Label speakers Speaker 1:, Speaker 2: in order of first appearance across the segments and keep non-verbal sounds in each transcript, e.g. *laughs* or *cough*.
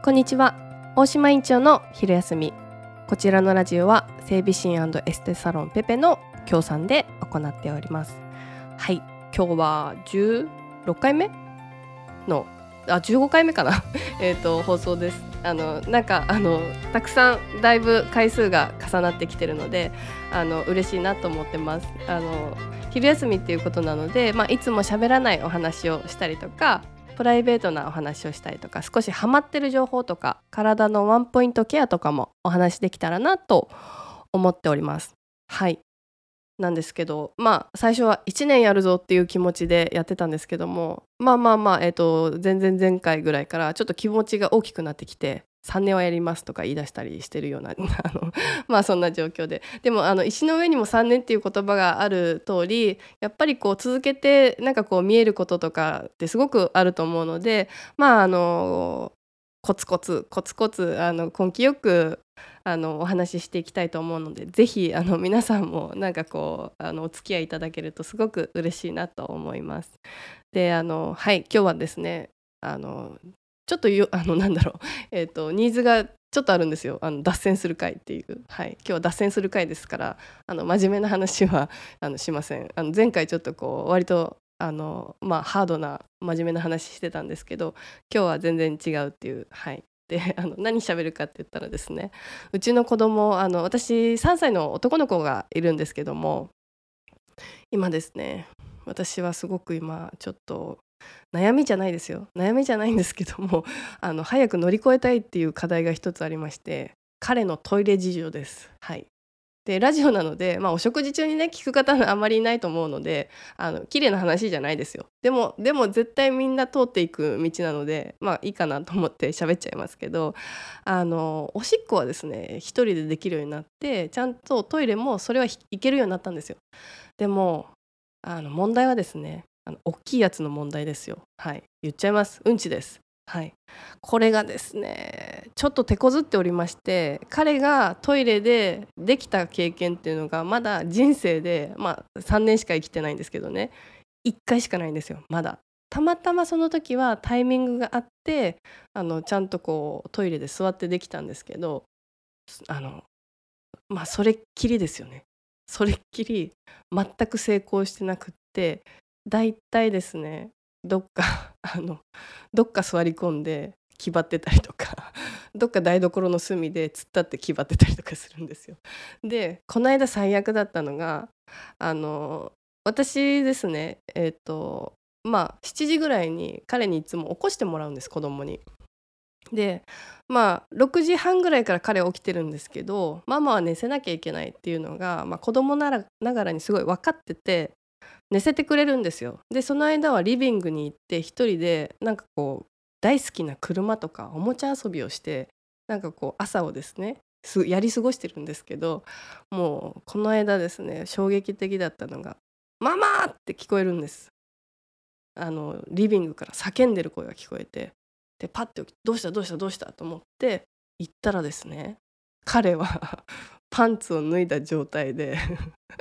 Speaker 1: こんにちは。大島院長の昼休み。こちらのラジオは整備士エステサロンペペの協賛で行っております。はい。今日は16回目のあ15回目かな。*laughs* えと放送です。あのなんかあのたくさんだいぶ回数が重なってきてるのであの嬉しいなと思ってます。あの昼休みっていうことなので、まあ、いつも喋らないお話をしたりとかプライベートなお話をしたりとか少しハマってる情報とか体のワンポイントケアとかもお話できたらなと思っております。はいなんですけどまあ最初は1年やるぞっていう気持ちでやってたんですけどもまあまあまあえっ、ー、と全然前回ぐらいからちょっと気持ちが大きくなってきて3年はやりますとか言い出したりしてるような *laughs* あのまあそんな状況ででもあの石の上にも3年っていう言葉がある通りやっぱりこう続けてなんかこう見えることとかってすごくあると思うのでまああのコツコツコツコツあの根気よくあのお話ししていきたいと思うのでぜひあの皆さんもなんかこうあのお付き合いいただけるとすごく嬉しいなと思います。であのはい今日はですねあのちょっとよ *laughs* あのなんだろう、えーと、ニーズがちょっとあるんですよ。あの脱線する回っていう、はい、今日は脱線する回ですからあの真面目な話は *laughs* あのしません。あの前回ちょっとこう割とあの、まあ、ハードな真面目な話してたんですけど今日は全然違うっていう、はい、であの何喋るかって言ったらですねうちの子供あの私3歳の男の子がいるんですけども今ですね私はすごく今ちょっと悩みじゃないですよ。悩みじゃないんですけども *laughs* あの早く乗り越えたいっていう課題が一つありまして彼のトイレ事情です。はい。でラジオなので、まあ、お食事中にね聞く方あまりいないと思うのであの綺麗な話じゃないですよ。でもでも絶対みんな通っていく道なのでまあいいかなと思って *laughs* 喋っちゃいますけどあのおしっこはですね一人でできるようになってちゃんとトイレもそれは行けるようになったんですよ。でもあの問題はですねあの大きいやつの問題ですよ。はい。言っちゃいます。うんちです。はい。これがですねちょっと手こずっておりまして彼がトイレでできた経験っていうのがまだ人生でまあ3年しか生きてないんですけどね。1回しかないんですよまだ。たまたまその時はタイミングがあってあのちゃんとこうトイレで座ってできたんですけどあのまあそれっきりですよね。それっきり全く成功してなくってだいたいですねどっか *laughs* あのどっか座り込んで気張ってたりとか *laughs* どっか台所の隅で突っ立って気張ってたりとかするんですよ。でこの間最悪だったのがあの私ですねえっ、ー、とまあ7時ぐらいに彼にいつも起こしてもらうんです子供に。でまあ6時半ぐらいから彼起きてるんですけどママは寝せなきゃいけないっていうのが、まあ、子供ならながらにすごい分かってて寝せてくれるんですよ。でその間はリビングに行って一人でなんかこう大好きな車とかおもちゃ遊びをしてなんかこう朝をですねやり過ごしてるんですけどもうこの間ですね衝撃的だったのが「ママ!」って聞こえるんです。あのリビングから叫んでる声が聞こえてでパッてどうしたどうしたどうした？と思って行ったらですね彼は *laughs* パンツを脱いだ状態で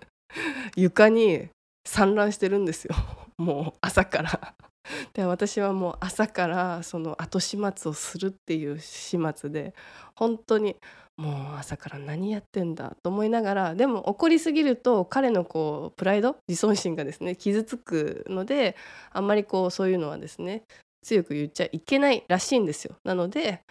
Speaker 1: *laughs* 床に散乱してるんですよ *laughs* もう朝から *laughs* で私はもう朝からその後始末をするっていう始末で本当にもう朝から何やってんだと思いながらでも怒りすぎると彼のこうプライド自尊心がですね傷つくのであんまりこうそういうのはですね強く言っちゃいけないらしいんですよ。なので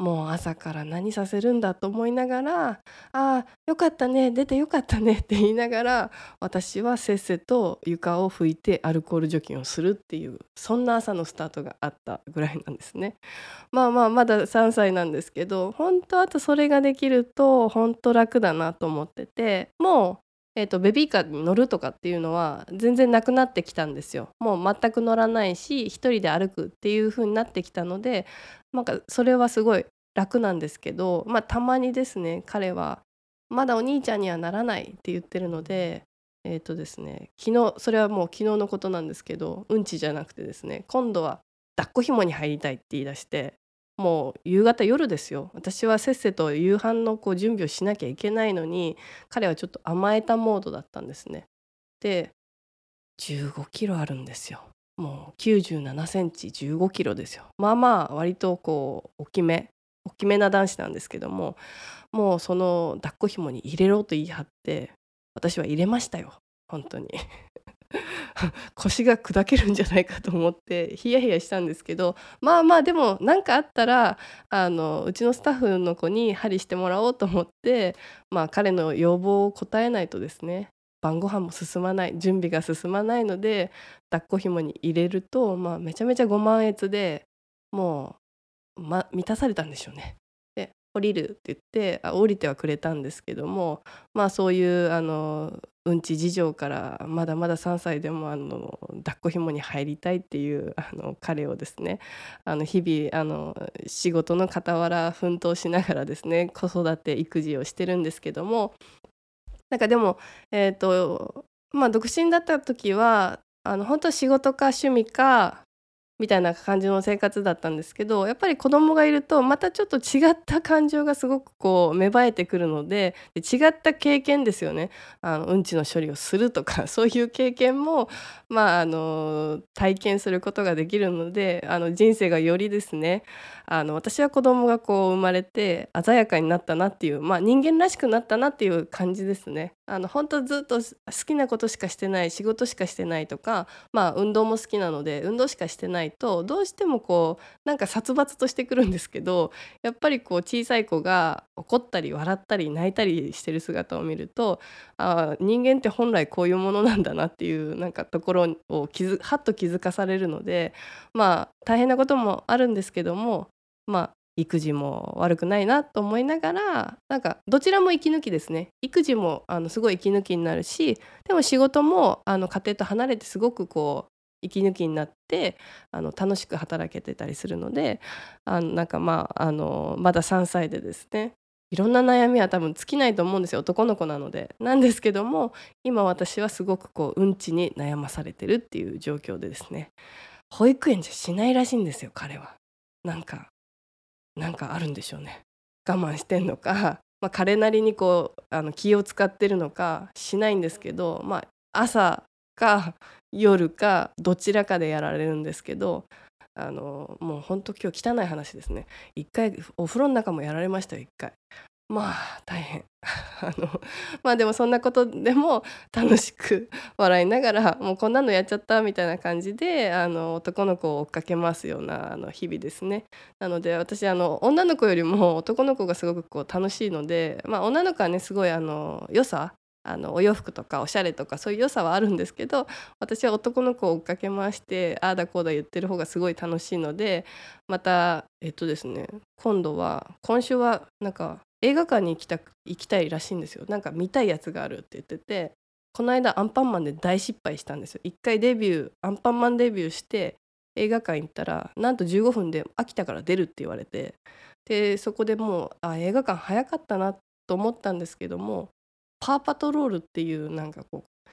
Speaker 1: もう朝から何させるんだと思いながら「ああよかったね出てよかったね」って言いながら私はせっせと床を拭いてアルコール除菌をするっていうそんな朝のスタートがあったぐらいなんですね。*laughs* まあまあまだ3歳なんですけど本当あとそれができると本当楽だなと思っててもえーと、ベビーカーに乗るとかっていうのは全然なくなってきたんですよ。もう全く乗らないし一人で歩くっていう風になってきたのでなんかそれはすごい楽なんですけど、まあ、たまにですね彼はまだお兄ちゃんにはならないって言ってるのでえっ、ー、とですね昨日それはもう昨日のことなんですけどうんちじゃなくてですね今度は抱っこひもに入りたいって言い出してもう夕方夜ですよ。私はせっせと夕飯のこう準備をしなきゃいけないのに彼はちょっと甘えたモードだったんですね。で15キロあるんですよ。もう97センチ15キロですよ。まあまあ割とこう大きめ大きめな男子なんですけどももうその抱っこ紐に入れろと言い張って私は入れましたよ。本当に。*laughs* 腰が砕けるんじゃないかと思ってヒヤヒヤしたんですけどまあまあでも何かあったらあのうちのスタッフの子に針してもらおうと思ってまあ彼の要望を答えないとですね晩ご飯も進まない準備が進まないので抱っこ紐に入れると、まあ、めちゃめちゃご満悦でもう、ま、満たされたんでしょうね。降りるって言って降りてはくれたんですけどもまあそういうあのうんち事情からまだまだ3歳でもあの抱っこひもに入りたいっていうあの彼をですねあの日々あの仕事の傍ら奮闘しながらですね子育て育児をしてるんですけどもなんかでもえっ、ー、とまあ独身だった時はあの本当仕事か趣味かみたいな感じの生活だったんですけどやっぱり子供がいるとまたちょっと違った感情がすごくこう芽生えてくるのでで違った経験ですよねあのうんちの処理をするとか *laughs* そういう経験も、まあ、あの体験することができるのであの人生がよりですねあの私は子供がこう生まれて鮮やかになったなっていう、まあ、人間らしくなったなっていう感じですね。あの本当ずっと好きなことしかしてない仕事しかしてないとか、まあ、運動も好きなので運動しかしてないとどうしてもこうなんか殺伐としてくるんですけどやっぱりこう小さい子が怒ったり笑ったり泣いたりしてる姿を見るとあ人間って本来こういうものなんだなっていうなんかところを気づはっと気づかされるのでまあ大変なこともあるんですけどもまあ育児も悪くないなと思いながらなんかどちらも息抜きですね。育児もあのすごい息抜きになるしでも仕事もあの家庭と離れてすごくこう息抜きになってあの楽しく働けてたりするのであのなんかまああのまだ3歳でですねいろんな悩みは多分尽きないと思うんですよ男の子なので。なんですけども今私はすごくこううんちに悩まされてるっていう状況でですね保育園じゃしないらしいんですよ彼は。なんかなんかあるんでしょうね我慢してんのか、*laughs* まあ、彼なりにこうあの気を使ってるのかしないんですけど、まあ、朝か夜かどちらかでやられるんですけどあのもうほんと今日汚い話ですね。一回お風呂の中もやられましたよ一回。まあ大変。*laughs* あのまあでもそんなことでも楽しく *laughs* 笑いながらもうこんなのやっちゃったみたいな感じであの男の子を追っかけ回すようなあの日々ですね。なので私あの女の子よりも男の子がすごくこう楽しいのでまあ女の子はねすごいあの良さあのお洋服とかおしゃれとかそういう良さはあるんですけど私は男の子を追っかけ回してああだこうだ言ってる方がすごい楽しいのでまたえっとですね今度は今週はなんか映画館に行きた行きたいらしいんですよ。なんか見たいやつがあるって言っててこの間アンパンマンで大失敗したんですよ。一回デビューアンパンマンデビューして映画館行ったらなんと15分で秋田から出るって言われてでそこでもうあ映画館早かったなと思ったんですけどもパーパトロールっていうなんかこう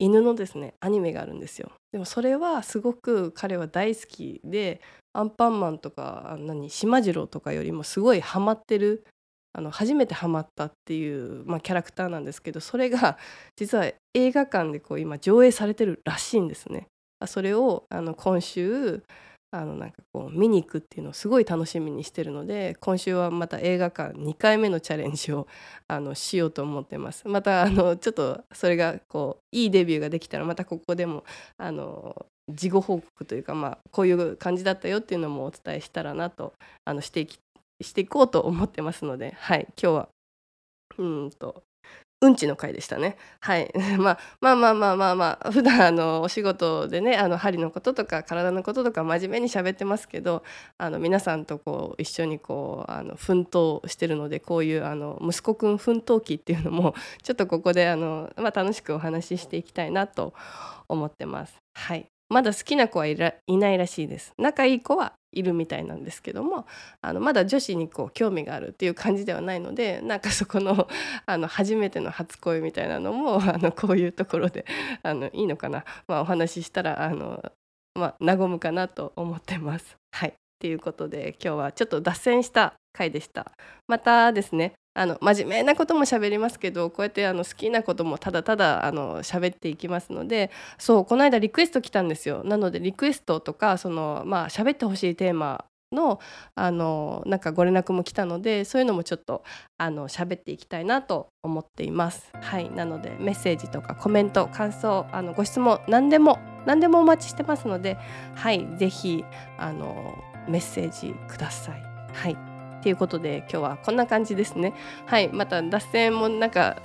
Speaker 1: 犬のですねアニメがあるんですよでもそれはすごく彼は大好きでアンパンマンとか何島次郎とかよりもすごいハマってるあの初めてハマったっていう、まあ、キャラクターなんですけどそれが実は映画館でこう今上映されてるらしいんですね。それをあの今週あのなんかこう見に行くっていうのをすごい楽しみにしてるので今週はまた映画館2回目のチャレンジを *laughs* あのしようと思ってます。またあのちょっとそれがこういいデビューができたらまたここでもあの事後報告というか、まあ、こういう感じだったよっていうのもお伝えしたらなとあのしていきしていこうと思ってますので、はい、今日はうんとうんちの回でしたね。はい、*laughs* まあ、まあまあまあまあまあ普段あのお仕事でねあの針のこととか体のこととか真面目に喋ってますけどあの皆さんとこう一緒にこうあの奮闘してるのでこういうあの息子くん奮闘記っていうのも *laughs* ちょっとここであの、まあ、楽しくお話ししていきたいなと思ってます。はいまだ好きな子はいないらしいです仲いい子はいるみたいなんですけどもあのまだ女子にこう興味があるっていう感じではないのでなんかそこの *laughs* あの初めての初恋みたいなのもあのこういうところであのいいのかな、まあ、お話ししたらあの、まあ、和むかなと思ってます。はいということで今日はちょっと脱線した回でした。またですねあの真面目なことも喋りますけどこうやってあの好きなこともただただあの喋っていきますのでそうこの間リクエスト来たんですよなのでリクエストとかそのまあ喋ってほしいテーマのあのなんかご連絡も来たのでそういうのもちょっとあの喋っていきたいなと思っています。はいなのでメッセージとかコメント感想あのご質問何でも何でもお待ちしてますのではいぜひメッセージください。はいということで今日はこんな感じですね。はいまた脱線もなんか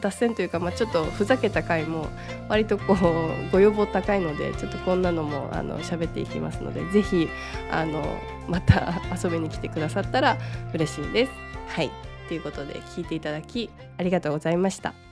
Speaker 1: 脱線というか、まあ、ちょっとふざけた回も割とこう *laughs* ご要望高いのでちょっとこんなのもあの喋っていきますので是非あのまた *laughs* 遊びに来てくださったら嬉しいです。はいということで聞いていただきありがとうございました。